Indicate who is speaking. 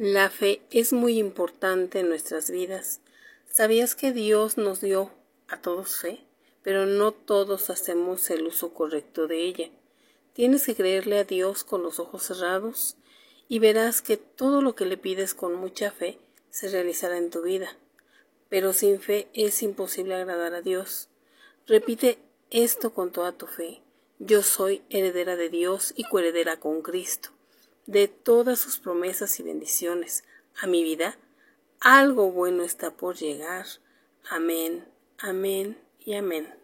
Speaker 1: La fe es muy importante en nuestras vidas. ¿Sabías que Dios nos dio a todos fe? Pero no todos hacemos el uso correcto de ella. Tienes que creerle a Dios con los ojos cerrados y verás que todo lo que le pides con mucha fe se realizará en tu vida. Pero sin fe es imposible agradar a Dios. Repite esto con toda tu fe. Yo soy heredera de Dios y coheredera con Cristo de todas sus promesas y bendiciones a mi vida, algo bueno está por llegar. Amén, amén y amén.